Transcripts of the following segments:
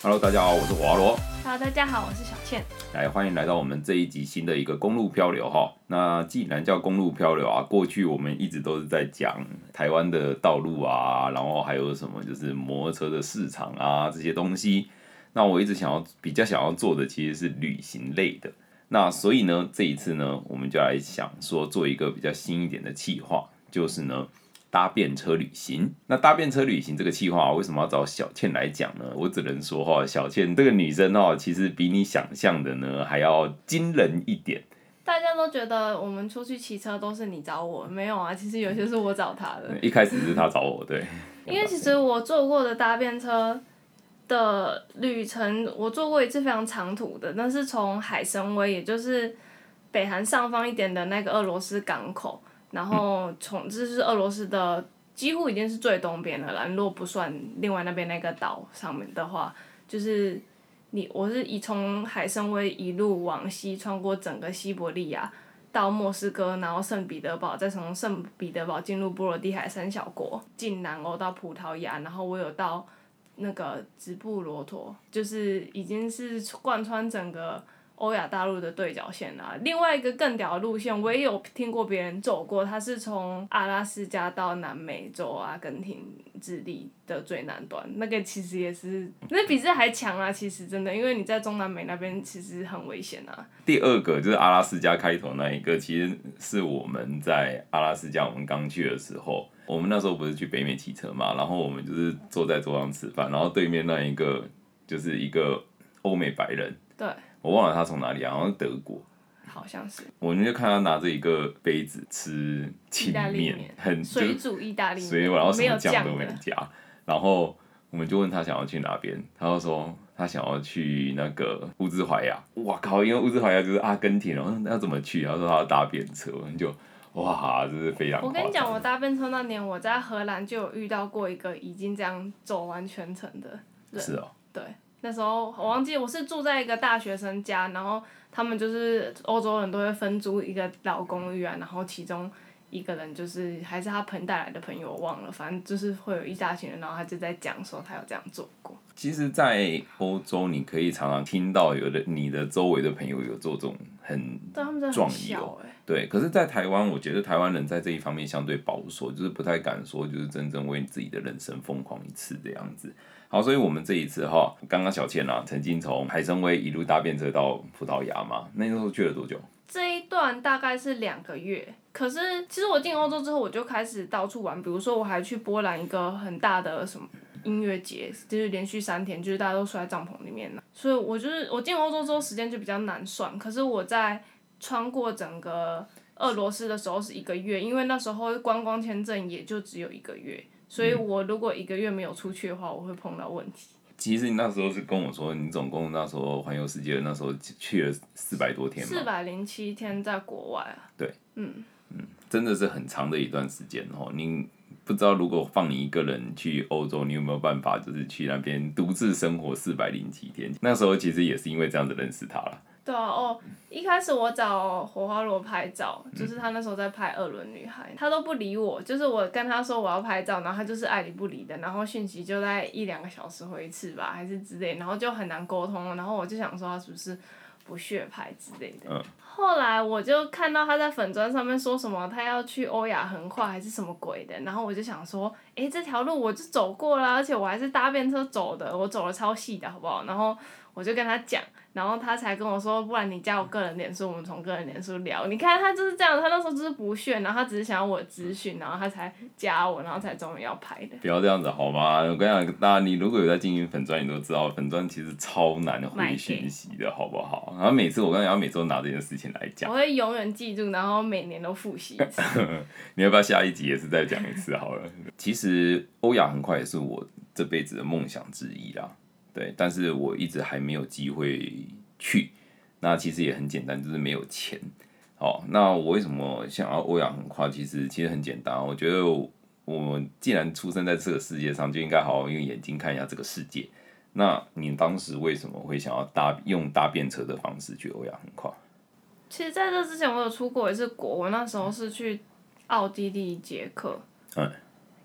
Hello，大家好，我是华罗。Hello，大家好，我是小倩。来，欢迎来到我们这一集新的一个公路漂流哈。那既然叫公路漂流啊，过去我们一直都是在讲台湾的道路啊，然后还有什么就是摩托车的市场啊这些东西。那我一直想要比较想要做的其实是旅行类的。那所以呢，这一次呢，我们就来想说做一个比较新一点的企划，就是呢搭便车旅行。那搭便车旅行这个计划、为什么要找小倩来讲呢？我只能说哈，小倩这个女生哦，其实比你想象的呢还要惊人一点。大家都觉得我们出去骑车都是你找我，没有啊，其实有些是我找他的。一开始是她找我，对，因为其实我坐过的搭便车的旅程，我坐过一次非常长途的，那是从海参崴，也就是北韩上方一点的那个俄罗斯港口，然后从这是俄罗斯的几乎已经是最东边了，如果不算另外那边那个岛上面的话，就是你我是以从海参崴一路往西穿过整个西伯利亚。到莫斯科，然后圣彼得堡，再从圣彼得堡进入波罗的海三小国，进南欧到葡萄牙，然后我有到那个直布罗陀，就是已经是贯穿整个欧亚大陆的对角线啊。另外一个更屌的路线，我也有听过别人走过，它是从阿拉斯加到南美洲阿根廷、智利的最南端，那个其实也是，那比这还强啊！其实真的，因为你在中南美那边其实很危险啊。第二个就是阿拉斯加开头那一个，其实是我们在阿拉斯加我们刚去的时候，我们那时候不是去北美骑车嘛，然后我们就是坐在桌上吃饭，然后对面那一个就是一个欧美白人，对，我忘了他从哪里啊，好像是德国。好像是我们就看他拿着一个杯子吃清意大利面面，很水就煮意大利所以面，然后什么酱酱都没的。加，然后我们就问他想要去哪边，他就说他想要去那个乌兹怀亚。哇靠！因为乌兹怀亚就是阿根廷，然后那要怎么去？他说他要搭便车，我们就哇，这是非常我跟你讲，我搭便车那年，我在荷兰就有遇到过一个已经这样走完全程的人。是哦，对，那时候我忘记我是住在一个大学生家，然后他们就是欧洲人都会分租一个老公寓啊，然后其中一个人就是还是他朋带来的朋友，我忘了，反正就是会有一大群人，然后他就在讲说他有这样做过。其实，在欧洲你可以常常听到有的你的周围的朋友有做这种很壮游哎、对，可是，在台湾，我觉得台湾人在这一方面相对保守，就是不太敢说，就是真正为自己的人生疯狂一次这样子。好，所以我们这一次哈，刚刚小倩啊，曾经从海参崴一路搭便车到葡萄牙嘛，那时候去了多久？这一段大概是两个月，可是其实我进欧洲之后，我就开始到处玩，比如说我还去波兰一个很大的什么音乐节，就是连续三天，就是大家都睡在帐篷里面了。所以我就是我进欧洲之后时间就比较难算，可是我在穿过整个俄罗斯的时候是一个月，因为那时候观光签证也就只有一个月，所以我如果一个月没有出去的话，我会碰到问题。其实你那时候是跟我说，你总共那时候环游世界，那时候去了四百多天嘛，四百零七天在国外啊，对。嗯。嗯真的是很长的一段时间哦。你不知道如果放你一个人去欧洲，你有没有办法就是去那边独自生活四百零七天？那时候其实也是因为这样子认识他了。对啊，哦，一开始我找火花罗拍照，就是他那时候在拍《二轮女孩》，他都不理我，就是我跟他说我要拍照，然后他就是爱理不理的，然后讯息就在一两个小时回一次吧，还是之类，然后就很难沟通，然后我就想说他是不是不屑拍之类的。嗯后来我就看到他在粉砖上面说什么他要去欧亚横跨还是什么鬼的，然后我就想说，诶，这条路我就走过啦，而且我还是搭便车走的，我走的超细的好不好？然后我就跟他讲，然后他才跟我说，不然你加我个人脸书，我们从个人脸书聊。你看他就是这样，他那时候就是不屑，然后他只是想要我的资讯，然后他才加我，然后才终于要拍的。不要这样子好吗？我跟你讲，大家你如果有在经营粉砖，你都知道粉砖其实超难回讯息的，好不好？然后每次我跟你讲，每次都拿这件事情来讲我，会永远记住，然后每年都复习一次。你要不要下一集也是再讲一次好了？其实欧雅很快也是我这辈子的梦想之一啦，对，但是我一直还没有机会去。那其实也很简单，就是没有钱。好，那我为什么想要欧亚横跨？其实其实很简单，我觉得我既然出生在这个世界上，就应该好好用眼睛看一下这个世界。那你当时为什么会想要搭用搭便车的方式去欧亚横跨？其实在这之前，我有出过一次国，我那时候是去奥地利、捷克，嗯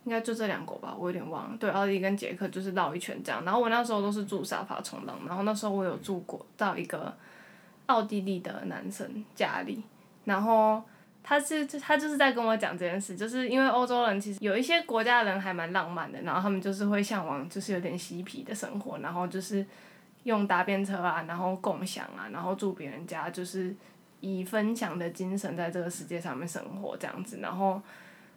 应该就这两国吧，我有点忘了。对，奥地利跟捷克就是绕一圈这样。然后我那时候都是住沙发冲浪，然后那时候我有住过到一个奥地利的男生家里，然后他是他就是在跟我讲这件事，就是因为欧洲人其实有一些国家的人还蛮浪漫的，然后他们就是会向往就是有点嬉皮的生活，然后就是用搭便车啊，然后共享啊，然后住别人家，就是以分享的精神在这个世界上面生活这样子，然后。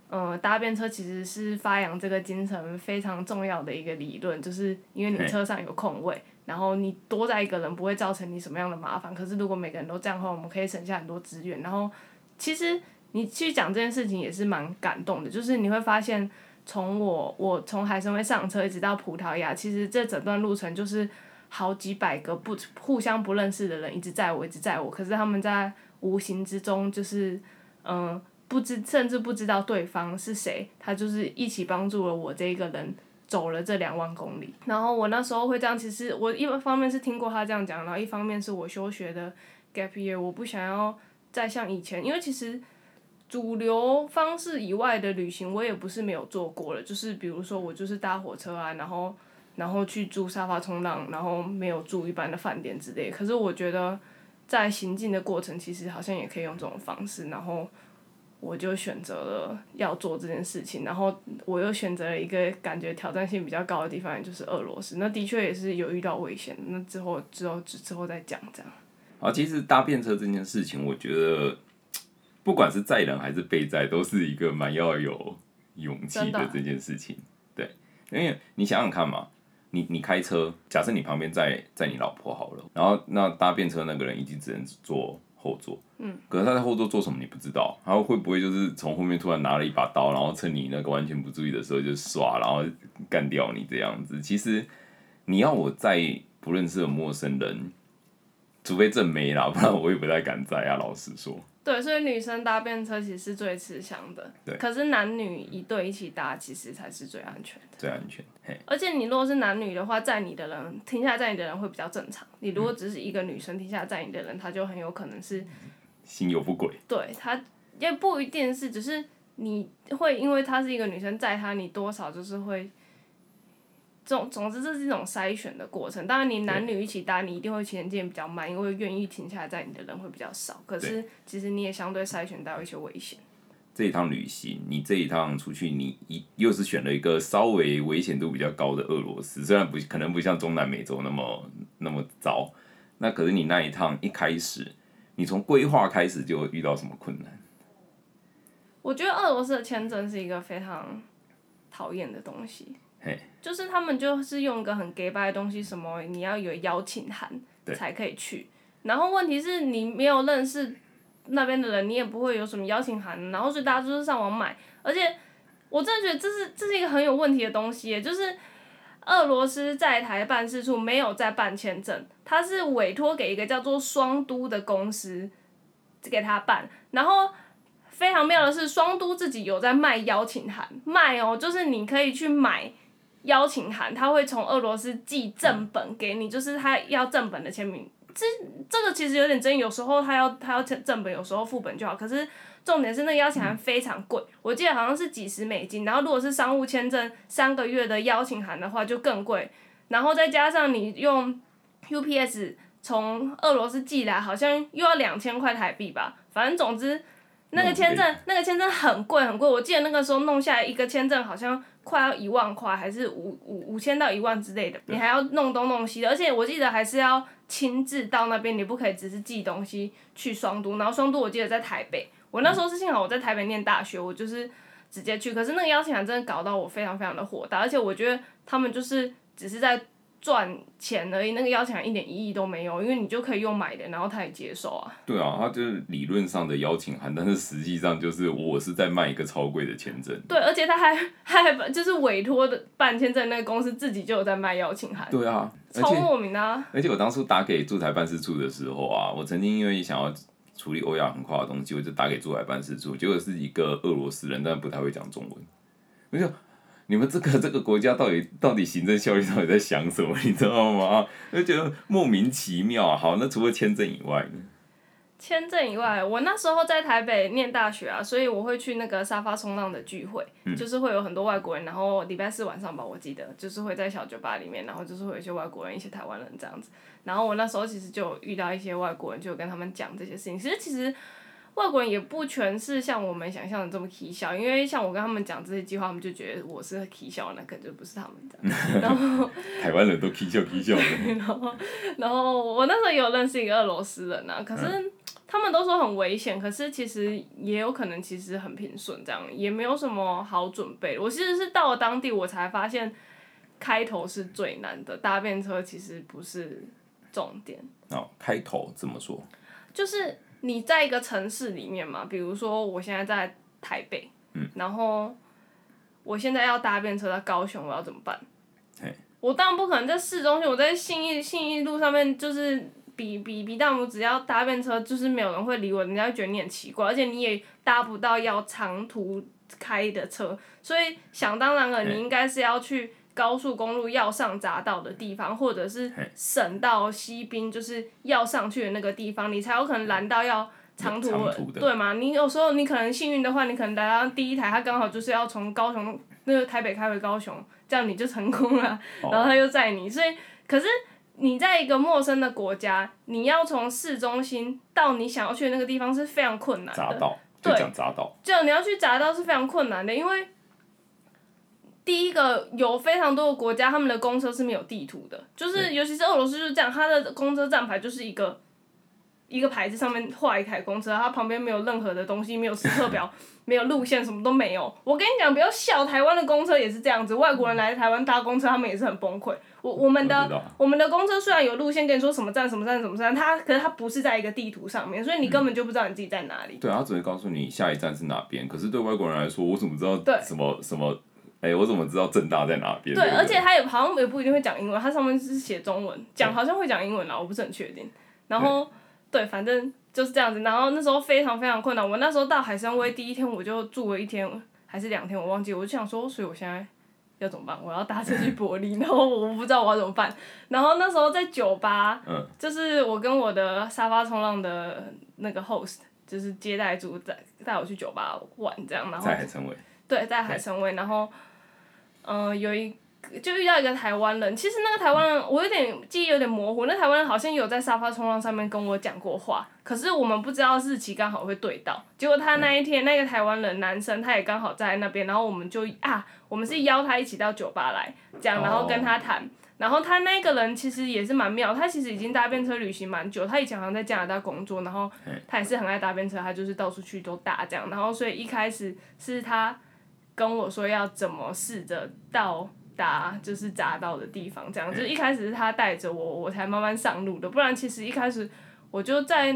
呃，搭便车其实是发扬这个精神非常重要的一个理论，就是因为你车上有空位，然后你多载一个人不会造成你什么样的麻烦。可是如果每个人都这样的话，我们可以省下很多资源。然后其实你去讲这件事情也是蛮感动的，就是你会发现，从我我从海参崴上车一直到葡萄牙，其实这整段路程就是好几百个不互相不认识的人一直载我，一直载我。可是他们在无形之中就是嗯。不知甚至不知道对方是谁，他就是一起帮助了我这一个人走了这两万公里。然后我那时候会这样，其实我一方面是听过他这样讲，然后一方面是我休学的 gap year，我不想要再像以前，因为其实主流方式以外的旅行我也不是没有做过了，就是比如说我就是搭火车啊，然后然后去住沙发冲浪，然后没有住一般的饭店之类。可是我觉得在行进的过程，其实好像也可以用这种方式，然后。我就选择了要做这件事情，然后我又选择了一个感觉挑战性比较高的地方，也就是俄罗斯。那的确也是有遇到危险，那之后之后之之后再讲这样。好，其实搭便车这件事情，我觉得不管是载人还是被载，都是一个蛮要有勇气的这件事情。对，因为你想想看嘛，你你开车，假设你旁边载载你老婆好了，然后那搭便车那个人已经只能坐。后座，嗯，可是他在后座做什么你不知道，他会不会就是从后面突然拿了一把刀，然后趁你那个完全不注意的时候就耍，然后干掉你这样子？其实你要我在不认识的陌生人，除非正妹啦，不然我也不太敢在啊。老实说。对，所以女生搭便车其实是最吃香的。对。可是男女一对一起搭，其实才是最安全的。最安全。嘿。而且你如果是男女的话，载你的人停下来载你的人会比较正常。你如果只是一个女生停下载你的人，他就很有可能是心有不轨。对他也不一定是，只是你会因为她是一个女生载他，你多少就是会。总总之，这是一种筛选的过程。当然，你男女一起搭，你一定会前进比较慢，因为愿意停下来载你的人会比较少。可是，其实你也相对筛选到一些危险。这一趟旅行，你这一趟出去，你一又是选了一个稍微危险度比较高的俄罗斯，虽然不可能不像中南美洲那么那么糟，那可是你那一趟一开始，你从规划开始就遇到什么困难？我觉得俄罗斯的签证是一个非常讨厌的东西。就是他们就是用一个很 gay 白的东西，什么你要有邀请函才可以去，然后问题是你没有认识那边的人，你也不会有什么邀请函，然后所以大家就是上网买，而且我真的觉得这是这是一个很有问题的东西，就是俄罗斯在台办事处没有在办签证，他是委托给一个叫做双都的公司给他办，然后非常妙的是双都自己有在卖邀请函，卖哦，就是你可以去买。邀请函，他会从俄罗斯寄正本给你，就是他要正本的签名。这这个其实有点争议，有时候他要他要正正本，有时候副本就好。可是重点是那个邀请函非常贵，我记得好像是几十美金。然后如果是商务签证三个月的邀请函的话就更贵，然后再加上你用 UPS 从俄罗斯寄来，好像又要两千块台币吧。反正总之那个签证那个签证很贵很贵，我记得那个时候弄下来一个签证好像。快要一万块，还是五五五千到一万之类的，你还要弄东弄西的，而且我记得还是要亲自到那边，你不可以只是寄东西去双都，然后双都我记得在台北，我那时候是幸好我在台北念大学，我就是直接去，可是那个邀请函真的搞到我非常非常的火大，而且我觉得他们就是只是在。赚钱而已，那个邀请函一点意义都没有，因为你就可以用买的，然后他也接受啊。对啊，他就是理论上的邀请函，但是实际上就是我是在卖一个超贵的签证。对，而且他还 还就是委托的办签证那个公司自己就有在卖邀请函。对啊，超莫名啊！而且我当初打给驻台办事处的时候啊，我曾经因为想要处理欧亚横跨的东西，我就打给驻台办事处，结果是一个俄罗斯人，但不太会讲中文，我就。你们这个这个国家到底 到底行政效率到底在想什么？你知道吗？就觉得莫名其妙。好，那除了签证以外呢？签证以外，我那时候在台北念大学啊，所以我会去那个沙发冲浪的聚会，就是会有很多外国人，然后礼拜四晚上吧，我记得就是会在小酒吧里面，然后就是会有一些外国人、一些台湾人这样子。然后我那时候其实就遇到一些外国人，就跟他们讲这些事情。其实其实外国人也不全是像我们想象的这么蹊跷，因为像我跟他们讲这些计划，他们就觉得我是蹊跷那个就不是他们这样。然后台湾人都 k 笑 k 笑的。然后，然后我那时候有认识一个俄罗斯人啊，可是他们都说很危险，可是其实也有可能其实很平顺，这样也没有什么好准备。我其实是到了当地，我才发现开头是最难的，搭便车其实不是重点。哦，开头怎么说？就是你在一个城市里面嘛，比如说我现在在台北，然后我现在要搭便车到高雄，我要怎么办？我当然不可能在市中心，我在信义信义路上面就是比比比大拇指要搭便车，就是没有人会理我，人家会觉得你很奇怪，而且你也搭不到要长途开的车，所以想当然了，你应该是要去高速公路要上匝道的地方，或者是省道西滨就是要上去的那个地方，你才有可能拦到要长途的，对吗？你有时候你可能幸运的话，你可能来到第一台，它刚好就是要从高雄那个台北开回高雄。这样你就成功了，然后他又载你，所以可是你在一个陌生的国家，你要从市中心到你想要去的那个地方是非常困难的。匝道，就讲匝道。这样你要去匝道是非常困难的，因为第一个有非常多的国家，他们的公车是没有地图的，就是尤其是俄罗斯就是这样，它的公车站牌就是一个一个牌子上面画一台公车，它旁边没有任何的东西，没有时刻表。没有路线，什么都没有。我跟你讲，不要笑，台湾的公车也是这样子。外国人来台湾搭公车，他们也是很崩溃。我我们的我们的公车虽然有路线，跟你说什么站什么站什么站，它可是它不是在一个地图上面，所以你根本就不知道你自己在哪里。对，他只会告诉你下一站是哪边。可是对外国人来说，我怎么知道什么什么？哎，我怎么知道正大在哪边？对，而且他也好像也不一定会讲英文，他上面是写中文，讲好像会讲英文啦，我不是很确定。然后对，反正。就是这样子，然后那时候非常非常困难。我那时候到海参崴第一天，我就住了一天还是两天，我忘记。我就想说，所以我现在要怎么办？我要搭车去柏林，然后我不知道我要怎么办。然后那时候在酒吧，就是我跟我的沙发冲浪的那个 host，就是接待组带带我去酒吧玩这样。然后在海参崴。对，在海参崴，然后嗯，有一。就遇到一个台湾人，其实那个台湾人我有点记忆有点模糊，那台湾人好像有在沙发冲浪上面跟我讲过话，可是我们不知道日期刚好会对到，结果他那一天那个台湾人男生他也刚好在那边，然后我们就啊，我们是邀他一起到酒吧来讲，然后跟他谈，然后他那个人其实也是蛮妙，他其实已经搭便车旅行蛮久，他以前好像在加拿大工作，然后他也是很爱搭便车，他就是到处去都搭这样，然后所以一开始是他跟我说要怎么试着到。达就是匝道的地方，这样就是一开始是他带着我，我才慢慢上路的。不然其实一开始我就在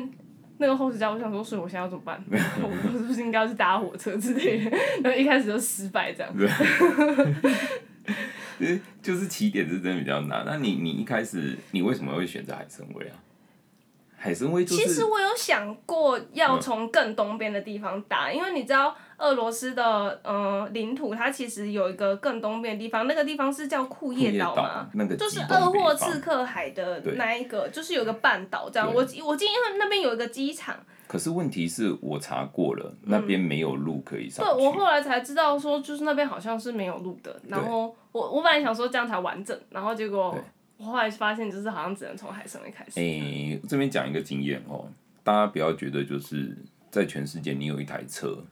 那个后视家，我想说，所以我现在要怎么办？我是不是应该是搭火车之类的？然后一开始就失败这样。就是起点是真的比较难。那你你一开始你为什么会选择海参崴啊？海参崴其实我有想过要从更东边的地方打，因为你知道。俄罗斯的呃领土，它其实有一个更东边的地方，那个地方是叫库页岛嘛，就是鄂霍次克海的那一个，就是有个半岛这样。我我记得那边有一个机场。可是问题是我查过了，那边没有路可以上。对，我后来才知道说，就是那边好像是没有路的。然后我我本来想说这样才完整，然后结果我后来发现，就是好像只能从海上面开始。诶，这边讲一个经验哦，大家不要觉得就是在全世界你有一台车。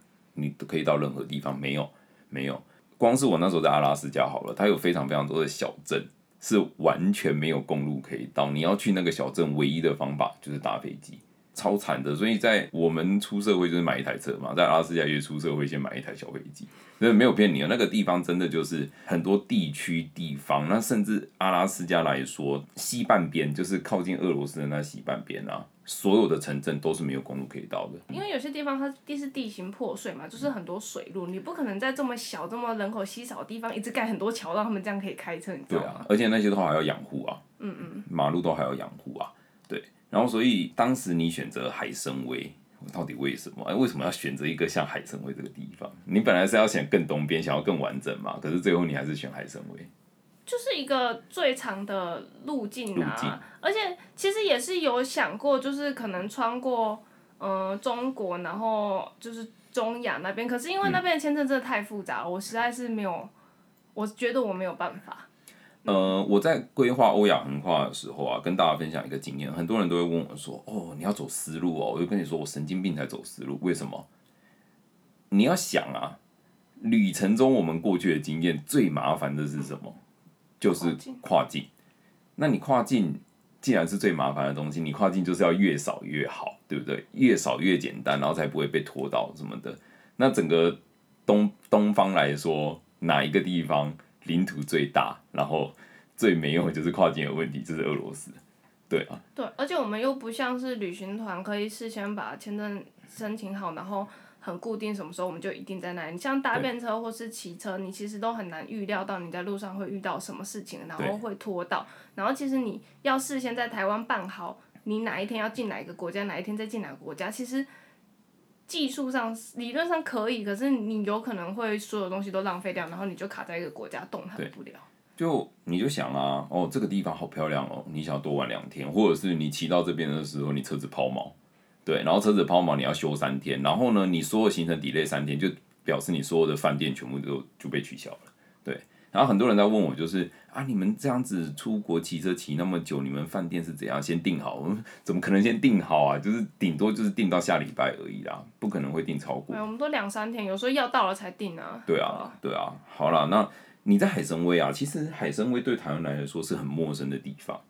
你都可以到任何地方，没有，没有。光是我那时候在阿拉斯加好了，它有非常非常多的小镇，是完全没有公路可以到。你要去那个小镇，唯一的方法就是搭飞机，超惨的。所以在我们出社会就是买一台车嘛，在阿拉斯加也出社会先买一台小飞机，所以没有骗你啊。那个地方真的就是很多地区地方，那甚至阿拉斯加来说，西半边就是靠近俄罗斯的那西半边啊。所有的城镇都是没有公路可以到的，因为有些地方它地是地形破碎嘛，就是很多水路，你不可能在这么小、这么人口稀少的地方一直盖很多桥，让他们这样可以开车，你知道吗？对啊，而且那些都还要养护啊，嗯嗯，马路都还要养护啊，对。然后所以当时你选择海参崴，到底为什么？哎，为什么要选择一个像海参崴这个地方？你本来是要选更东边，想要更完整嘛，可是最后你还是选海参崴。就是一个最长的路径啊，而且其实也是有想过，就是可能穿过呃中国，然后就是中亚那边。可是因为那边的签证真的太复杂了，我实在是没有，我觉得我没有办法。呃，我在规划欧亚横跨的时候啊，跟大家分享一个经验，很多人都会问我说：“哦，你要走思路哦。”我就跟你说，我神经病才走思路，为什么？你要想啊，旅程中我们过去的经验最麻烦的是什么？就是跨境。那你跨境既然是最麻烦的东西，你跨境就是要越少越好，对不对？越少越简单，然后才不会被拖到什么的。那整个东东方来说，哪一个地方？领土最大，然后最没用的就是跨境有问题，就是俄罗斯，对啊。对，而且我们又不像是旅行团，可以事先把签证申请好，然后很固定什么时候我们就一定在那里。你像搭便车或是骑车，你其实都很难预料到你在路上会遇到什么事情，然后会拖到。然后其实你要事先在台湾办好，你哪一天要进哪一个国家，哪一天再进哪个国家，其实。技术上理论上可以，可是你有可能会所有东西都浪费掉，然后你就卡在一个国家动弹不了。就你就想啊，哦，这个地方好漂亮哦，你想要多玩两天，或者是你骑到这边的时候，你车子抛锚，对，然后车子抛锚你要修三天，然后呢，你所有行程 delay 三天，就表示你所有的饭店全部都就被取消了，对。然后很多人在问我，就是啊，你们这样子出国骑车骑那么久，你们饭店是怎样先订好？我们怎么可能先订好啊？就是顶多就是订到下礼拜而已啦，不可能会订超过。我们都两三天，有时候要到了才订啊。对啊，对啊。好了，那你在海参崴啊？其实海参崴对台湾来说是很陌生的地方。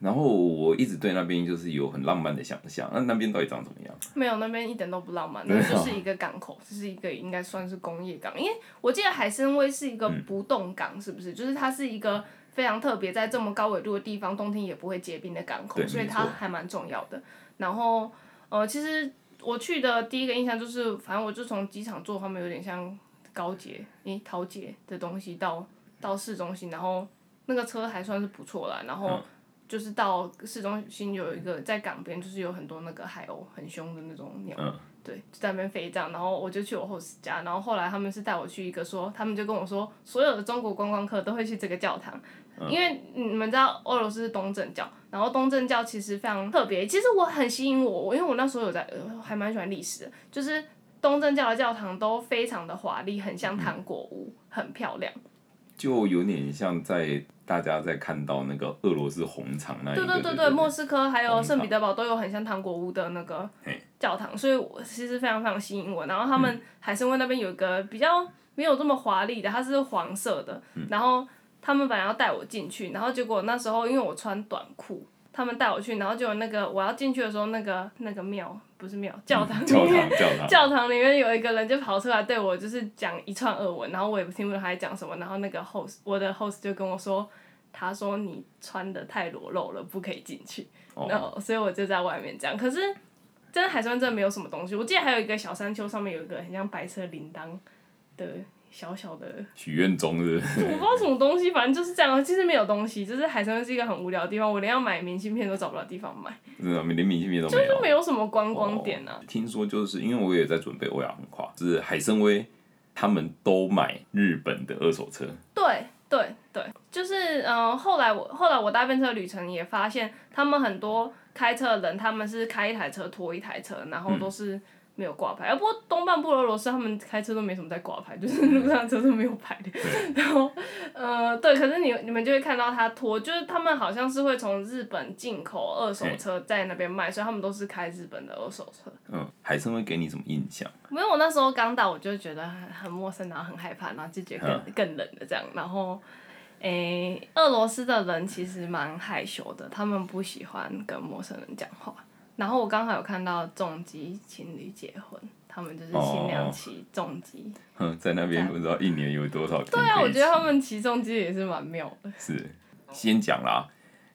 然后我一直对那边就是有很浪漫的想象，那那边到底长怎么样？没有，那边一点都不浪漫，那就是一个港口，这是一个应该算是工业港，因为我记得海参崴是一个不动港，是不是？就是它是一个非常特别，在这么高纬度的地方，冬天也不会结冰的港口，所以它还蛮重要的。然后，呃，其实我去的第一个印象就是，反正我就从机场坐他们有点像高捷，诶，桃捷的东西到到市中心，然后那个车还算是不错啦，然后。就是到市中心有一个在港边，就是有很多那个海鸥，很凶的那种鸟，对，就在那边飞这样。然后我就去我 host 家，然后后来他们是带我去一个说，他们就跟我说，所有的中国观光客都会去这个教堂，因为你们知道俄罗斯是东正教，然后东正教其实非常特别。其实我很吸引我，我因为我那时候有在，还蛮喜欢历史的，就是东正教的教堂都非常的华丽，很像糖果屋，很漂亮。就有点像在大家在看到那个俄罗斯红场那一对对对对，莫斯科还有圣彼得堡都有很像糖果屋的那个教堂，所以我其实非常非常吸引我。然后他们海参崴那边有一个比较没有这么华丽的，它是黄色的。然后他们本来要带我进去，然后结果那时候因为我穿短裤。他们带我去，然后就有那个我要进去的时候，那个那个庙不是庙，教堂里面，教堂。里面有一个人就跑出来对我就是讲一串俄文，然后我也不听不懂他在讲什么，然后那个 host 我的 host 就跟我说，他说你穿的太裸露了，不可以进去，然后所以我就在外面这样，可是真的海参真的没有什么东西，我记得还有一个小山丘上面有一个很像白色铃铛的。小小的许愿钟是，我不知道什么东西，反正就是这样。其实没有东西，就是海参崴是一个很无聊的地方，我连要买明信片都找不到地方买。真的，连明信片都没有。就是没有什么观光点啊。听说就是因为我也在准备欧亚横跨，就是海参崴他们都买日本的二手车。对对对，就是嗯，后来我后来我搭便车旅程也发现，他们很多开车的人，他们是开一台车拖一台车，然后都是。没有挂牌，啊，不过东半部俄罗斯他们开车都没什么在挂牌，就是路上车都没有牌的。然后，呃，对，可是你你们就会看到他拖，就是他们好像是会从日本进口二手车在那边卖，所以他们都是开日本的二手车。嗯，海参会给你什么印象？没有，我那时候刚到，我就觉得很很陌生，然后很害怕，然后就觉得更更冷的这样。然后，诶，俄罗斯的人其实蛮害羞的，他们不喜欢跟陌生人讲话。然后我刚好有看到重机情侣结婚，他们就是新娘骑重机。嗯，在那边不知道一年有多少。对啊，我觉得他们骑重机也是蛮妙的。是，先讲啦，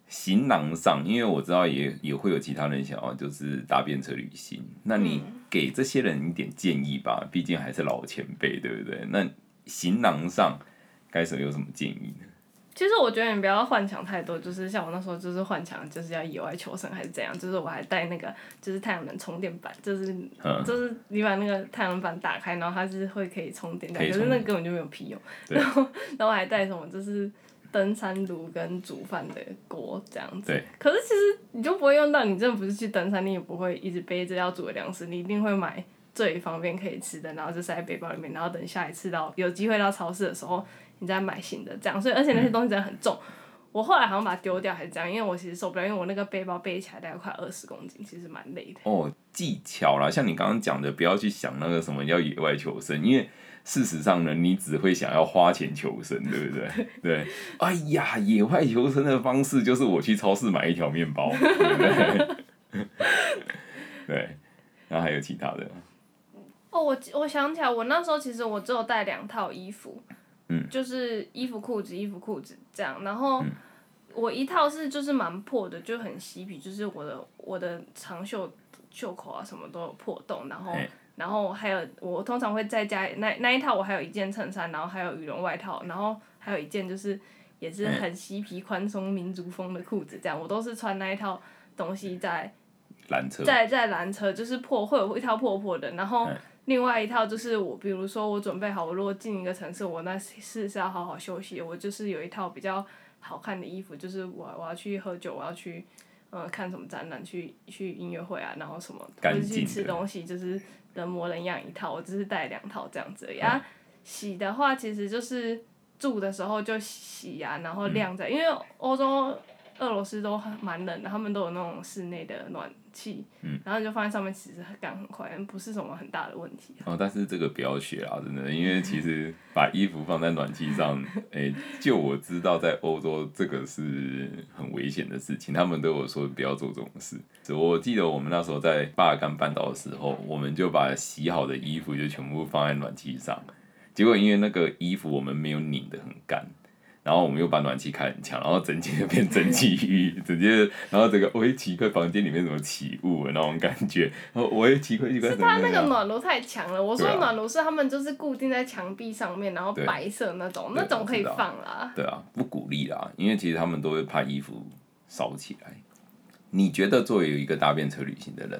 行囊上，因为我知道也也会有其他人想要就是搭便车旅行，那你给这些人一点建议吧，毕竟还是老前辈，对不对？那行囊上该是有什么建议呢？其实我觉得你不要幻想太多，就是像我那时候就是幻想就是要野外求生还是怎样，就是我还带那个就是太阳能充电板，就是就是你把那个太阳能板打开，然后它是会可以充电的，可是那根本就没有屁用。然后 然后还带什么就是登山炉跟煮饭的锅这样子。可是其实你就不会用到，你真的不是去登山，你也不会一直背着要煮的粮食，你一定会买最方便可以吃的，然后就塞在背包里面，然后等下一次到有机会到超市的时候，你再买新的这样。所以而且那些东西真的很重，我后来好像把它丢掉还是这样，因为我其实受不了，因为我那个背包背起来大概快二十公斤，其实蛮累的。哦，技巧啦，像你刚刚讲的，不要去想那个什么叫野外求生，因为。事实上呢，你只会想要花钱求生，对不对？对，哎呀，野外求生的方式就是我去超市买一条面包，对不对？对，然后还有其他的。哦，我我想起来，我那时候其实我只有带两套衣服，嗯，就是衣服、裤子、衣服、裤子这样。然后我一套是就是蛮破的，就很嬉皮，就是我的我的长袖袖口啊什么都有破洞，然后。然后还有，我通常会在家那那一套，我还有一件衬衫，然后还有羽绒外套，然后还有一件就是也是很嬉皮、宽松、民族风的裤子，这样我都是穿那一套东西在。在在拦车，就是破会有一套破破的，然后另外一套就是我，比如说我准备好，我如果进一个城市，我那是是要好好休息，我就是有一套比较好看的衣服，就是我我要去喝酒，我要去呃看什么展览，去去音乐会啊，然后什么或者去吃东西，就是。人模人样一套，我只是带两套这样子。啊，洗的话其实就是住的时候就洗呀，然后晾在，因为欧洲、俄罗斯都很蛮冷的，他们都有那种室内的暖气，然后你就放在上面，其实干很快，不是什么很大的问题。哦，但是这个不要学啊，真的，因为其实把衣服放在暖气上，哎，就我知道在欧洲这个是很危险的事情，他们都有说不要做这种事。我记得我们那时候在巴尔干半岛的时候，我们就把洗好的衣服就全部放在暖气上，结果因为那个衣服我们没有拧得很干。然后我们又把暖气开很强，然后整间就变蒸汽浴，直接，然后整个我一奇怪，房间里面怎么起雾的那种感觉，然后我一奇怪奇怪。是它那个暖炉太强了，我说暖炉是他们就是固定在墙壁上面，然后白色那种，那种可以放啦。对啊，不鼓励啦，因为其实他们都会怕衣服烧起来。你觉得作为一个搭便车旅行的人，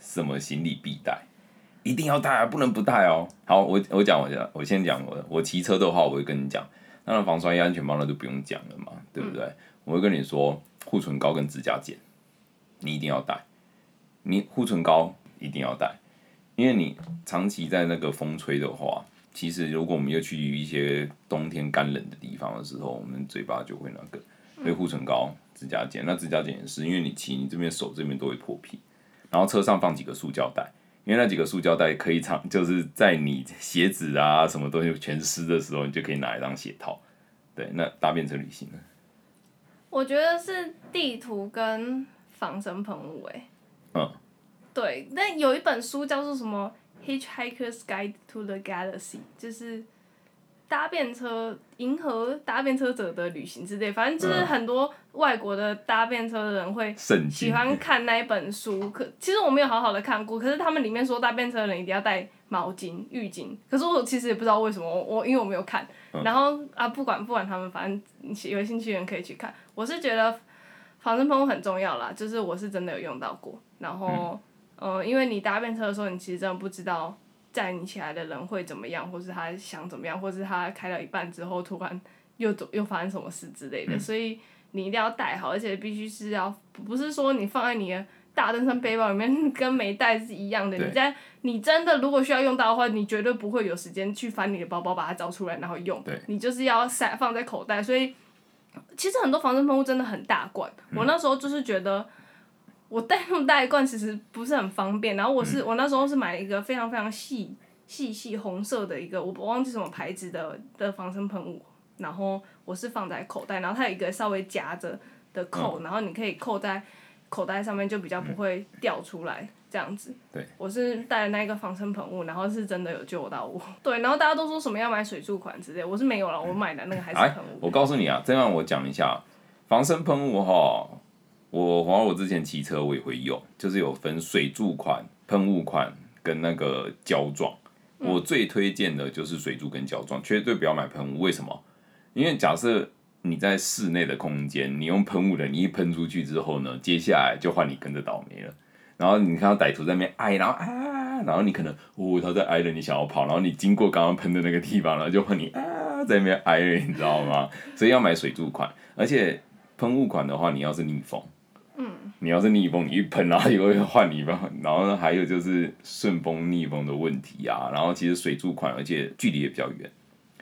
什么行李必带？一定要带啊，不能不带哦。好，我我讲我讲，我先讲我我骑车的话，我会跟你讲。当然，防摔、安全帽那就不用讲了嘛，对不对？我会跟你说，护唇膏跟指甲剪，你一定要带。你护唇膏一定要带，因为你长期在那个风吹的话，其实如果我们又去一些冬天干冷的地方的时候，我们嘴巴就会那个。所以护唇膏、指甲剪，那指甲剪也是，因为你骑，你这边手这边都会破皮。然后车上放几个塑胶袋。因为那几个塑胶袋可以藏，就是在你鞋子啊什么东西全湿的时候，你就可以拿来当鞋套。对，那搭便车旅行呢？我觉得是地图跟防身喷雾哎。嗯。对，那有一本书叫做什么《Hitchhiker's Guide to the Galaxy》，就是。搭便车，迎合搭便车者的旅行之类，反正就是很多外国的搭便车的人会喜欢看那一本书。可其实我没有好好的看过，可是他们里面说搭便车的人一定要带毛巾、浴巾。可是我其实也不知道为什么，我因为我没有看。然后啊，不管不管他们，反正有兴趣的人可以去看。我是觉得防身喷雾很重要啦，就是我是真的有用到过。然后，呃，因为你搭便车的时候，你其实真的不知道。载你起来的人会怎么样，或是他想怎么样，或是他开到一半之后突然又走又发生什么事之类的，所以你一定要带好，而且必须是要不是说你放在你的大登山背包里面 跟没带是一样的。你在你真的如果需要用到的话，你绝对不会有时间去翻你的包包把它找出来然后用。你就是要塞放在口袋，所以其实很多防身喷雾真的很大罐，我那时候就是觉得。我带那么大一罐其实不是很方便，然后我是我那时候是买了一个非常非常细细细红色的一个，我我忘记什么牌子的的防身喷雾，然后我是放在口袋，然后它有一个稍微夹着的扣，然后你可以扣在口袋上面，就比较不会掉出来这样子。对，我是带了那个防身喷雾，然后是真的有救到我。对，然后大家都说什么要买水柱款之类，我是没有了，我买的那个还是喷雾。我告诉你啊，这样我讲一下防身喷雾哈。我反正我之前骑车我也会用，就是有分水柱款、喷雾款跟那个胶状。我最推荐的就是水柱跟胶状，绝对不要买喷雾。为什么？因为假设你在室内的空间，你用喷雾的，你一喷出去之后呢，接下来就换你跟着倒霉了。然后你看到歹徒在那边挨，然后啊，然后你可能哦他在挨着，你想要跑，然后你经过刚刚喷的那个地方，然后就换你啊在那边挨了，你知道吗？所以要买水柱款，而且喷雾款的话，你要是逆风，嗯，你要是逆风，你一喷然后也会换你吧。然后呢，还有就是顺风逆风的问题啊。然后其实水柱款，而且距离也比较远。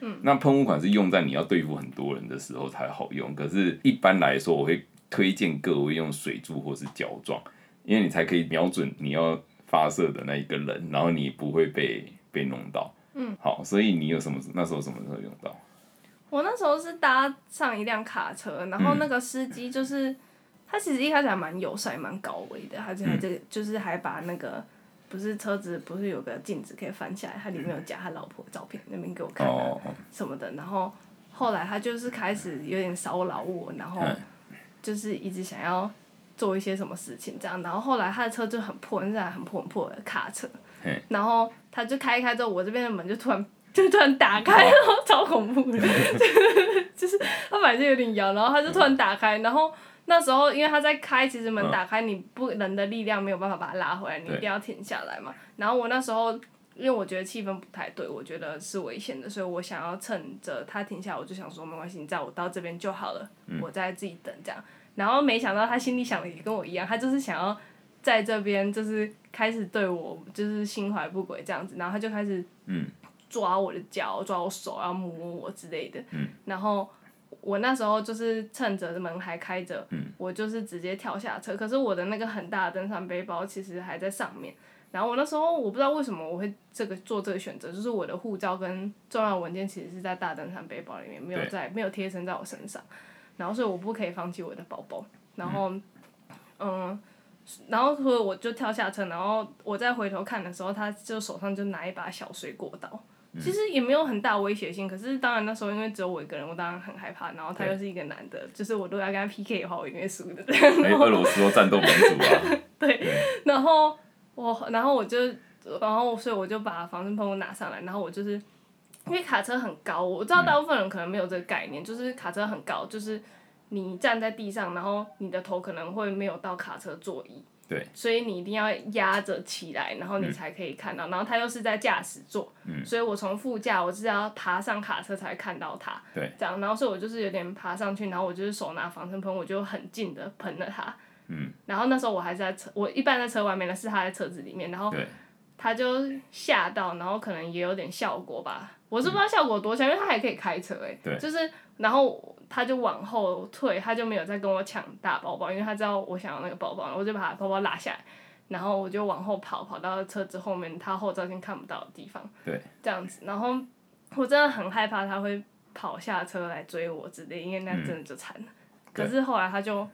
嗯，那喷雾款是用在你要对付很多人的时候才好用。可是，一般来说，我会推荐各位用水柱或是胶状，因为你才可以瞄准你要发射的那一个人，然后你不会被被弄到。嗯，好，所以你有什么那时候什么时候用到？我那时候是搭上一辆卡车，然后那个司机就是他，其实一开始还蛮友善、蛮高危的，他就还这就是还把那个不是车子不是有个镜子可以翻起来，他里面有夹他老婆照片，那边给我看啊什么的。然后后来他就是开始有点骚扰我，然后就是一直想要做一些什么事情这样。然后后来他的车就很破，那台很破很破的卡车，然后他就开一开之后，我这边的门就突然。就突然打开，然后 超恐怖的，就是他本来就有点摇，然后他就突然打开，然后那时候因为他在开，其实门打开你不人的力量没有办法把它拉回来，你一定要停下来嘛。然后我那时候因为我觉得气氛不太对，我觉得是危险的，所以我想要趁着他停下来，我就想说没关系，你载我到这边就好了，我再自己等这样。然后没想到他心里想的也跟我一样，他就是想要在这边就是开始对我就是心怀不轨这样子，然后他就开始。抓我的脚，抓我手，要摸我之类的。然后我那时候就是趁着门还开着，我就是直接跳下车。可是我的那个很大的登山背包其实还在上面。然后我那时候我不知道为什么我会这个做这个选择，就是我的护照跟重要文件其实是在大登山背包里面，没有在没有贴身在我身上。然后所以我不可以放弃我的包包。然后嗯，然后所以我就跳下车，然后我再回头看的时候，他就手上就拿一把小水果刀。其实也没有很大威胁性，可是当然那时候因为只有我一个人，我当然很害怕。然后他又是一个男的，就是我如果要跟他 PK 的话，我应该输的。哎，俄罗斯战斗民族啊。对，然后我，然后我就，然后所以我就把防身喷雾拿上来，然后我就是因为卡车很高，我知道大部分人可能没有这个概念，就是卡车很高，就是你站在地上，然后你的头可能会没有到卡车座椅。对，所以你一定要压着起来，然后你才可以看到。然后他又是在驾驶座，所以我从副驾我是要爬上卡车才看到他。对，这样，然后所以我就是有点爬上去，然后我就是手拿防尘喷，我就很近的喷了他。嗯。然后那时候我还在车，我一般在车外面的是他在车子里面，然后他就吓到，然后可能也有点效果吧。我是不知道效果多强，因为他还可以开车哎。对。就是，然后。他就往后退，他就没有再跟我抢大包包，因为他知道我想要那个包包，我就把包包拉下来，然后我就往后跑，跑到车子后面，他后照镜看不到的地方。对。这样子，然后我真的很害怕他会跑下车来追我之类，因为那真的就惨了。可是后来他就，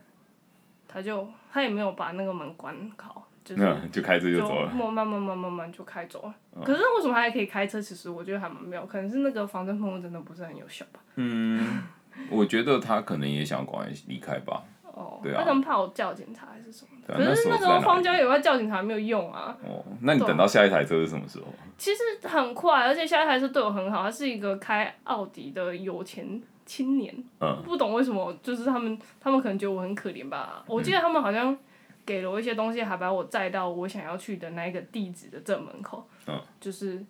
他就他也没有把那个门关好，就是就开车就走了。慢慢慢慢慢慢就开走了。可是为什么他还可以开车？其实我觉得还蛮妙，可能是那个防震喷雾真的不是很有效吧。嗯。我觉得他可能也想赶快离开吧。哦。对啊。他可能怕我叫警察还是什么？可是那时候荒郊野外叫警察没有用啊。哦，那你等到下一台车是什么时候？其实很快，而且下一台车对我很好，他是一个开奥迪的有钱青年。嗯。不懂为什么，就是他们，他们可能觉得我很可怜吧。我记得他们好像给了我一些东西，还把我载到我想要去的那一个地址的正门口。嗯。就是，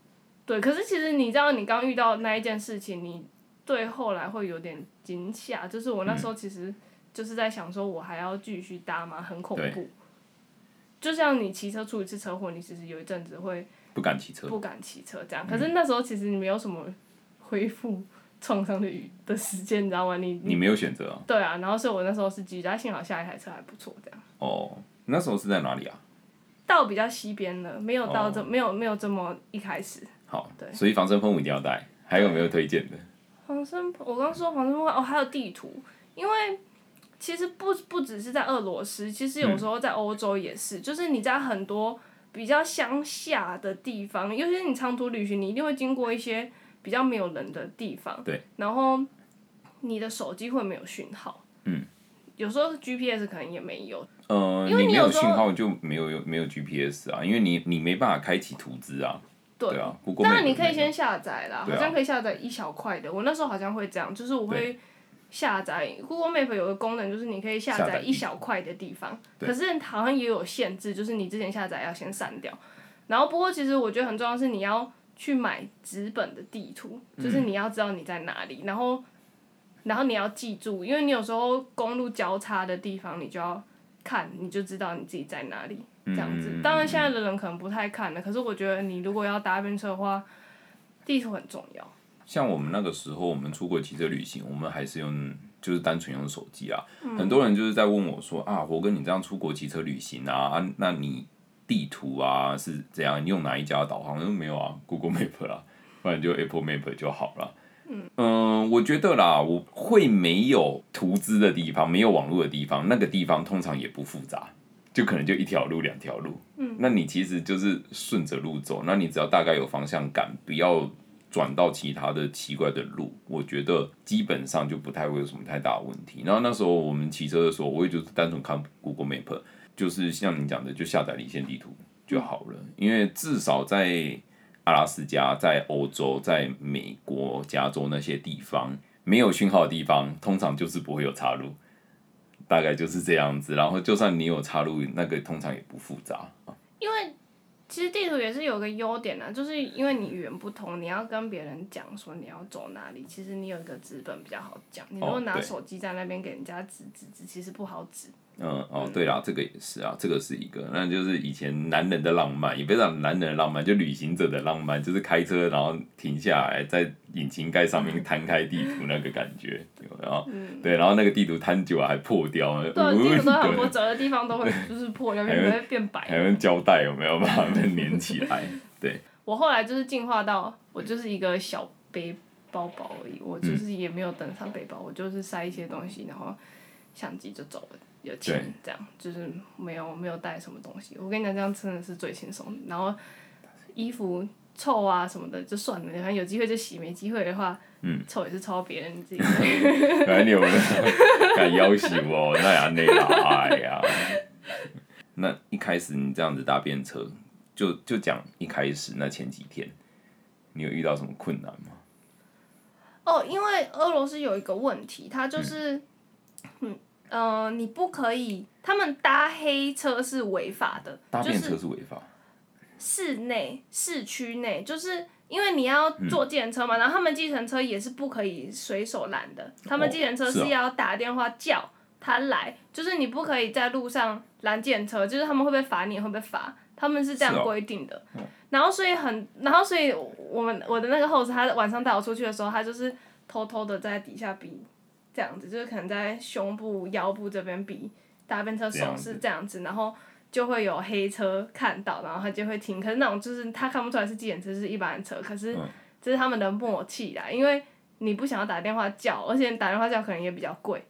对，可是其实你知道，你刚遇到那一件事情，你。对，后来会有点惊吓，就是我那时候其实就是在想说，我还要继续搭吗？很恐怖。就像你骑车出一次车祸，你其实有一阵子会不敢骑车，不敢骑车这样。可是那时候其实你没有什么恢复创伤的雨的时间，你知道吗？你你没有选择。对啊，然后所以我那时候是急，但幸好下一台车还不错，这样。哦，那时候是在哪里啊？到比较西边了，没有到这，没有没有这么一开始。好，对，所以防身喷雾一定要带。还有没有推荐的？防身，我刚说防身风哦，还有地图，因为其实不不只是在俄罗斯，其实有时候在欧洲也是，就是你在很多比较乡下的地方，尤其是你长途旅行，你一定会经过一些比较没有人的地方，对，然后你的手机会没有讯号，嗯，有时候 GPS 可能也没有，呃，因为你没有信号就没有有没有 GPS 啊，因为你你没办法开启图资啊。对啊，当然你可以先下载啦，好像可以下载一小块的。我那时候好像会这样，就是我会下载 Google Map 有个功能，就是你可以下载一小块的地方，可是好像也有限制，就是你之前下载要先删掉。然后不过其实我觉得很重要是你要去买纸本的地图，就是你要知道你在哪里，然后然后你要记住，因为你有时候公路交叉的地方，你就要看，你就知道你自己在哪里。这样子，当然现在的人可能不太看了，可是我觉得你如果要搭便车的话，地图很重要。像我们那个时候，我们出国骑车旅行，我们还是用就是单纯用手机啊。很多人就是在问我说啊，我跟你这样出国骑车旅行啊，啊，那你地图啊是怎样？你用哪一家导航？我说没有啊，Google Map 啦，不然就 Apple Map 就好了。嗯，我觉得啦，我会没有图资的地方，没有网络的地方，那个地方通常也不复杂。就可能就一条路两条路，嗯那你其实就是顺着路走，那你只要大概有方向感，不要转到其他的奇怪的路，我觉得基本上就不太会有什么太大的问题。然后那时候我们骑车的时候，我也就是单纯看 Google Map，就是像你讲的，就下载离线地图就好了。因为至少在阿拉斯加、在欧洲、在美国加州那些地方，没有讯号的地方，通常就是不会有插入。大概就是这样子，然后就算你有插入，那个通常也不复杂因为其实地图也是有个优点啊，就是因为你语言不通，你要跟别人讲说你要走哪里，其实你有一个纸本比较好讲。你如果拿手机在那边给人家指指指，其实不好指。嗯哦对啦，这个也是啊，这个是一个，那就是以前男人的浪漫，也不是男人的浪漫，就旅行者的浪漫，就是开车然后停下来，在引擎盖上面摊开地图那个感觉，然后对，然后那个地图摊久了还破掉，对，地图都很多折的地方都会就是破掉，还会变白，还用胶带有没有？把 它们粘起来？对。我后来就是进化到我就是一个小背包包而已，我就是也没有登上背包，我就是塞一些东西，然后相机就走了。有钱这样，就是没有没有带什么东西。我跟你讲，这样真的是最轻松。然后衣服臭啊什么的就算了，反正有机会就洗，没机会的话，嗯臭也是臭别人自己。反正你有敢要求哦，那呀那啦，哎呀。那一开始你这样子搭便车，就就讲一开始那前几天，你有遇到什么困难吗？哦，因为俄罗斯有一个问题，它就是，嗯。嗯，你不可以，他们搭黑车是违法的，搭便车是违法。室内、市区内，就是因为你要坐计程车嘛，然后他们计程车也是不可以随手拦的，他们计程车是要打电话叫他来，就是你不可以在路上拦计程车，就是他们会不会罚你，会不会罚？他们是这样规定的。然后所以很，然后所以我们我的那个后司，他晚上带我出去的时候，他就是偷偷的在底下比。这样子就是可能在胸部、腰部这边比搭便车手势这样子，然后就会有黑车看到，然后他就会停。可是那种就是他看不出来是计程车，是一般车。可是这是他们的默契啦，因为你不想要打电话叫，而且打电话叫可能也比较贵。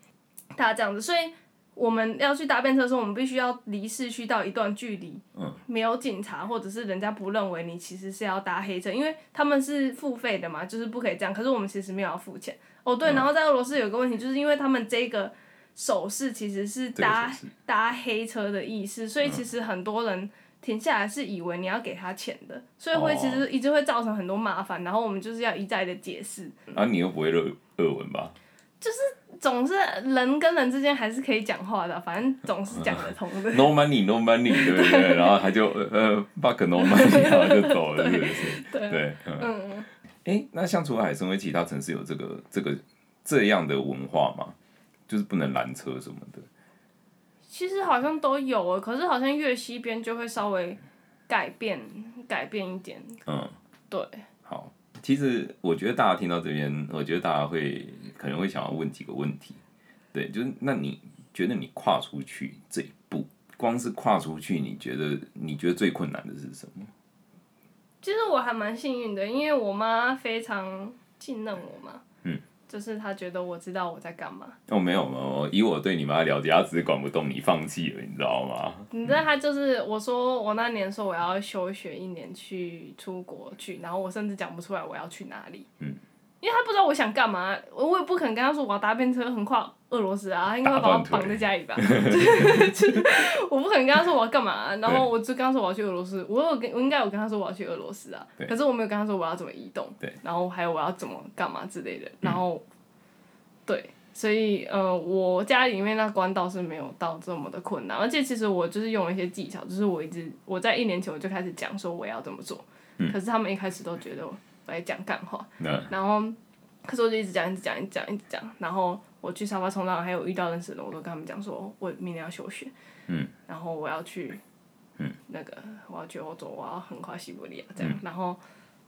他这样子，所以我们要去搭便车的时候，我们必须要离市区到一段距离，没有警察或者是人家不认为你其实是要搭黑车，因为他们是付费的嘛，就是不可以这样。可是我们其实没有要付钱。哦对，然后在俄罗斯有个问题，就是因为他们这个手势其实是搭搭黑车的意思，所以其实很多人停下来是以为你要给他钱的，所以会其实一直会造成很多麻烦，然后我们就是要一再的解释。啊，你又不会俄俄文吧？就是总是人跟人之间还是可以讲话的，反正总是讲得通的。No money, no money，对不对？然后他就呃，fuck no money，然后就走了，是不是？对，嗯。哎，那像除了海参崴，其他城市有这个这个这样的文化吗？就是不能拦车什么的。其实好像都有啊，可是好像越西边就会稍微改变改变一点。嗯，对。好，其实我觉得大家听到这边，我觉得大家会可能会想要问几个问题。对，就是那你觉得你跨出去这一步，光是跨出去，你觉得你觉得最困难的是什么？其实我还蛮幸运的，因为我妈非常信任我嘛，嗯，就是她觉得我知道我在干嘛。哦，没有嘛，以我对你妈了解，她只是管不动你，放弃了，你知道吗？你知道她就是我说我那年说我要休学一年去出国去，然后我甚至讲不出来我要去哪里，嗯。因为他不知道我想干嘛，我也不可能跟他说我要搭便车横跨俄罗斯啊，他应该会把我绑在家里吧。我不可能跟他说我要干嘛，然后我就跟他说我要去俄罗斯。我有跟，我应该有跟他说我要去俄罗斯啊，可是我没有跟他说我要怎么移动，然后还有我要怎么干嘛之类的。然后，对，所以呃，我家里面那关倒是没有到这么的困难，而且其实我就是用了一些技巧，就是我一直我在一年前我就开始讲说我要怎么做。可是他们一开始都觉得我在讲干话，那然后可是我就一直讲一直讲一直讲一直讲，然后我去沙发冲浪还有遇到认识的人，我都跟他们讲说我明年要休学，嗯，然后我要去，嗯，那个我要去欧洲，我要横跨西伯利亚这样，然后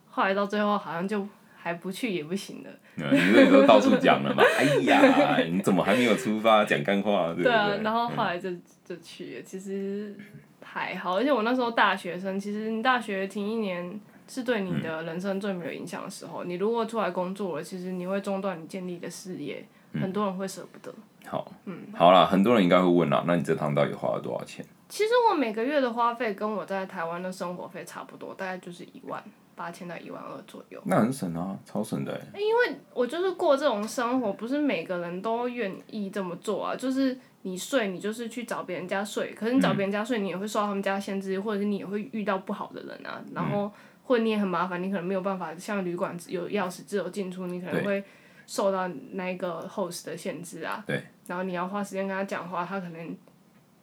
后来到最后好像就还不去也不行了。嗯你这都到处讲了嘛？哎呀，你怎么还没有出发讲干话？对不对？啊，然后后来就就去了，其实还好，而且我那时候大学生，其实你大学停一年是对你的人生最没有影响的时候。你如果出来工作了，其实你会中断你建立的事业，很多人会舍不得。好，嗯，好啦，很多人应该会问啦，那你这趟到底花了多少钱？其实我每个月的花费跟我在台湾的生活费差不多，大概就是一万八千到一万二左右。那很省啊，超省的欸。因为我就是过这种生活，不是每个人都愿意这么做啊。就是你睡，你就是去找别人家睡，可是你找别人家睡，你也会受到他们家限制，或者是你也会遇到不好的人啊。然后或者你也很麻烦，你可能没有办法像旅馆有钥匙自由进出，你可能会受到那个 host 的限制啊。对。然后你要花时间跟他讲话，他可能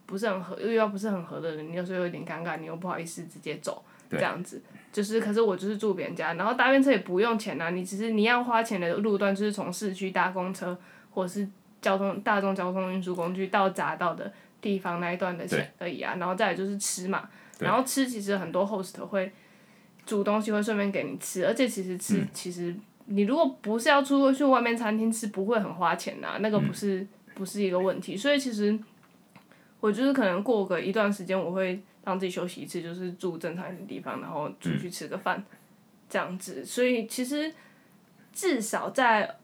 不是很合，遇到不是很合的人，你有时候有点尴尬，你又不好意思直接走，这样子。就是，可是我就是住别人家，然后搭便车也不用钱啊，你只是你要花钱的路段就是从市区搭公车或者是交通大众交通运输工具到匝道的地方那一段的钱而已啊，然后再来就是吃嘛，然后吃其实很多 host 会煮东西会顺便给你吃，而且其实吃、其实你如果不是要出去外面餐厅吃，不会很花钱呐、那个不是、不是一个问题，所以其实我就是可能过个一段时间，我会让自己休息一次，就是住正常一点的地方，然后出去吃个饭，这样子。所以其实至少在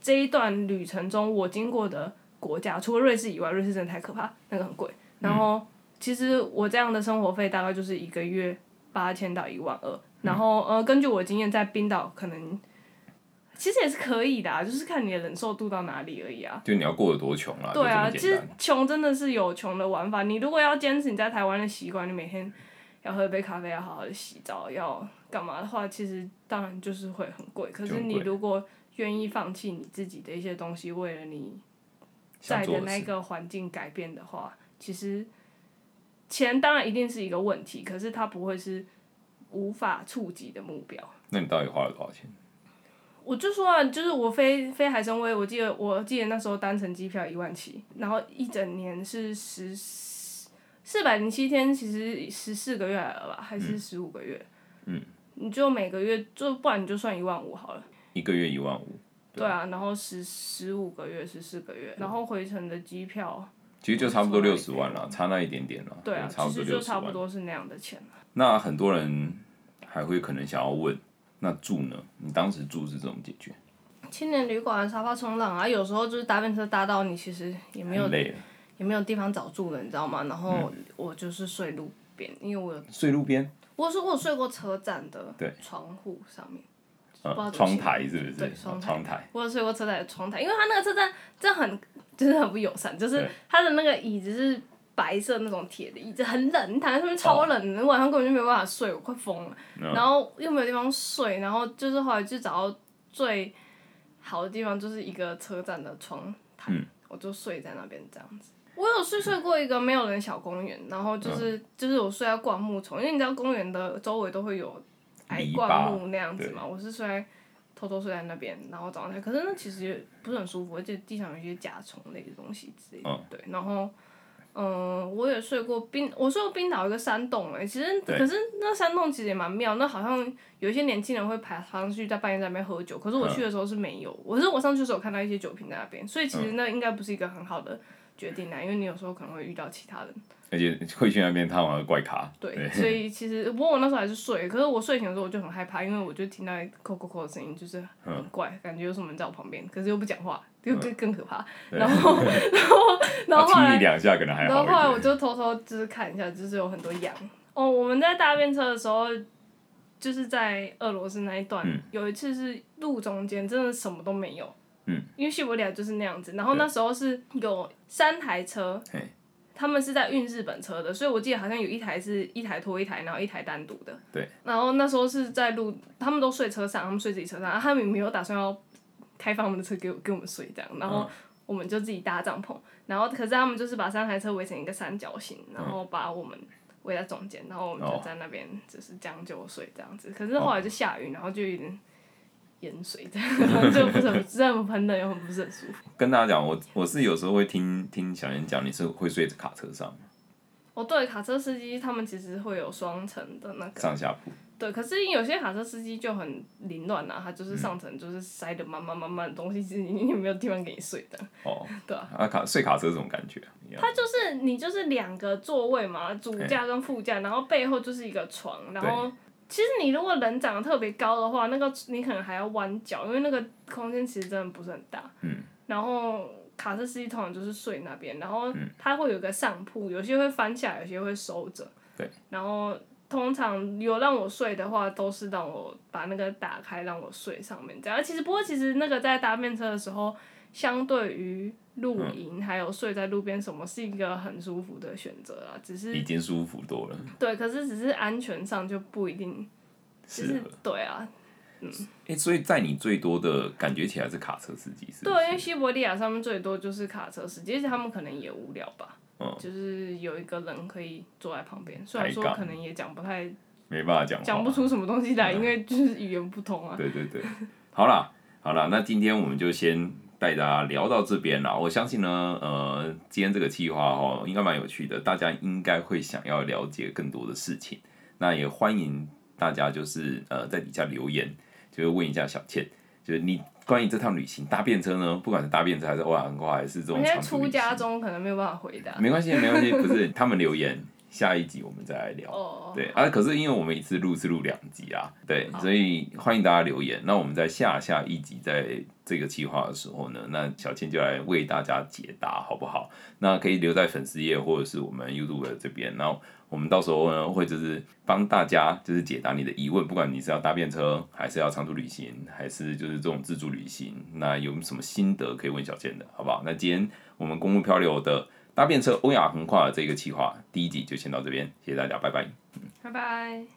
这一段旅程中，我经过的国家，除了瑞士以外，瑞士真的太可怕，那个很贵。然后其实我这样的生活费大概就是一个月八千到一万二，然后呃，根据我的经验，在冰岛可能。其实也是可以的、啊，就是看你的忍受度到哪里而已啊。就你要过得多穷啊，对啊，其实。穷真的是有穷的玩法。你如果要坚持你在台湾的习惯，你每天要喝一杯咖啡，要好好的洗澡，要干嘛的话，其实当然就是会很贵。可是你如果愿意放弃你自己的一些东西，为了你在的那个环境改变的话，其实钱当然一定是一个问题，可是它不会是无法触及的目标。那你到底花了多少钱？我就说啊，就是我飞飞海参崴，我记得我记得那时候单程机票一万七，然后一整年是十四百零七天，其实十四个月来了吧，还是十五个月？嗯，你就每个月就不然你就算一万五好了。一个月一万五，对啊，然后十十五个月十四个月，然后回程的机票，其实就差不多六十万了，差那一点点了。对啊，差不多其实就差不。多是那样的钱。那很多人还会可能想要问，那住呢？你当时住是怎么解决？青年旅馆沙发冲浪啊，有时候就是搭便车搭到你其实也没有也没有地方找住了，你知道吗？然后嗯我就是睡路边，因为我有睡路边，我说我有睡过车站的对窗户上面，窗台是不是？哦对窗台窗台，我有睡过车站的窗台，因为它那个车站真的很就是很不友善，就是对。它的那个椅子是白色那种铁的椅子，很冷，你躺在上面超冷哦。的，晚上根本就没有办法睡，我快疯了。嗯。然后又没有地方睡，然后就是后来就找到最好的地方，就是一个车站的窗台，嗯。我就睡在那边这样子。我有睡睡过一个没有人小公园，然后就是、嗯。就是我睡在灌木丛，因为你知道公园的周围都会有矮灌木那样子嘛，我是睡在偷偷睡在那边，然后早上起来，可是那其实也不是很舒服，而且地上有一些甲虫类的东西之类的，嗯对，然后。嗯，我也睡过冰，我睡过冰岛一个山洞哎、其实可是那山洞其实也蛮妙，那好像有一些年轻人会爬爬上去在半夜在那边喝酒，可是我去的时候是没有，我是我上去的时候看到一些酒瓶在那边，所以其实那应该不是一个很好的决定啊，因为你有时候可能会遇到其他人，而且 会去那边探望的怪咖。对，所以 其实不过我那时候还是睡，可是我睡醒的时候我就很害怕，因为我就听到扣扣扣的声音，就是很怪，感觉有什么人在我旁边，可是又不讲话，就更更可怕，然后 然后然后后来两下可能还然好一点。后后来我就偷偷就是看一下，就是有很多羊。哦，我们在搭便车的时候，就是在俄罗斯那一段，嗯有一次是路中间真的什么都没有。嗯。因为西伯利亚就是那样子，然后那时候是有三台车嘿，他们是在运日本车的，所以我记得好像有一台是一台拖一台，然后一台单独的。对。然后那时候是在路，他们都睡车上，他们睡自己车上，然后他们也没有打算要开放他们的车给我给我们睡这样，然后我们就自己搭帐篷，然后可是他们就是把三台车围成一个三角形，然后把我们围在中间，然后我们哦就在那边就是将就睡这样子。可是后来就下雨，然后就有点淹水 这样，然后就不是很这样喷的又很不是很舒服。跟大家讲，我我是有时候会听听小妍讲，你是会睡在卡车上。哦，对，卡车司机他们其实会有双层的那个，上下铺，对，可是有些卡车司机就很凌乱啊，他就是上层就是塞的满满满满的东西，其实你也没有地方给你睡的。哦，对啊，啊卡睡卡车是什么感觉啊？一样。它就是你就是两个座位嘛，主驾跟副驾，然后背后就是一个床，然后其实你如果人长得特别高的话，那个你可能还要弯脚，因为那个空间其实真的不是很大。嗯。然后卡车司机通常就是睡那边，然后嗯它会有个上铺，有些会翻起来，有些会收着。对。然后通常有让我睡的话，都是让我把那个打开让我睡上面这样。其实不过其实那个在搭便车的时候，相对于露嗯营还有睡在路边什么，是一个很舒服的选择啦。只是已经舒服多了，对，可是只是安全上就不一定，就是适合。对啊，嗯。哎、所以在你最多的感觉起来是卡车司机？对，因为西伯利亚上面最多就是卡车司机，而且他们可能也无聊吧，嗯。就是有一个人可以坐在旁边，虽然说可能也讲不太没办法讲，讲不出什么东西来，因为就是语言不通啊。对对对，好啦好啦，那今天我们就先带大家聊到这边啦。我相信呢，呃，今天这个计划哦，应该蛮有趣的，大家应该会想要了解更多的事情。那也欢迎大家就是呃在底下留言，就是问一下小倩，就是你关于这趟旅行搭便车呢，不管是搭便车还是欧亚横跨，还是这种你在长途旅出家，中可能没有办法回答。没关系没关系，不是他们留言，下一集我们再来聊。哦，对啊，可是因为我们一次录是录两集啊，对，所以欢迎大家留言。那我们在下下一集在这个计划的时候呢，那小倩就来为大家解答，好不好？那可以留在粉丝页或者是我们 YouTube 的这边，然后我们到时候呢会就是帮大家就是解答你的疑问，不管你是要搭便车，还是要长途旅行，还是就是这种自助旅行，那有什么心得可以问小倩的，好不好？那今天我们公路漂流的搭便车欧亚横跨的这个计划第一集就先到这边，谢谢大家，拜拜。拜拜。